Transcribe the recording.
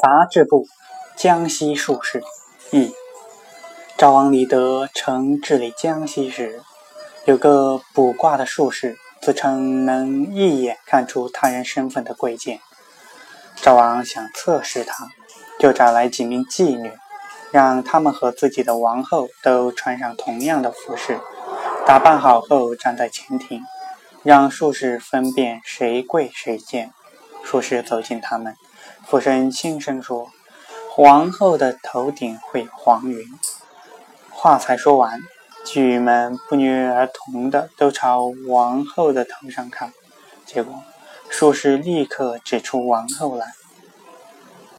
杂志部江西术士一。赵王李德曾治理江西时，有个卜卦的术士，自称能一眼看出他人身份的贵贱。赵王想测试他，就找来几名妓女，让他们和自己的王后都穿上同样的服饰，打扮好后站在前庭，让术士分辨谁贵谁贱。术士走近他们，俯身轻声说：“皇后的头顶会有黄云。”话才说完，妓女们不约而同的都朝王后的头上看，结果术士立刻指出王后来。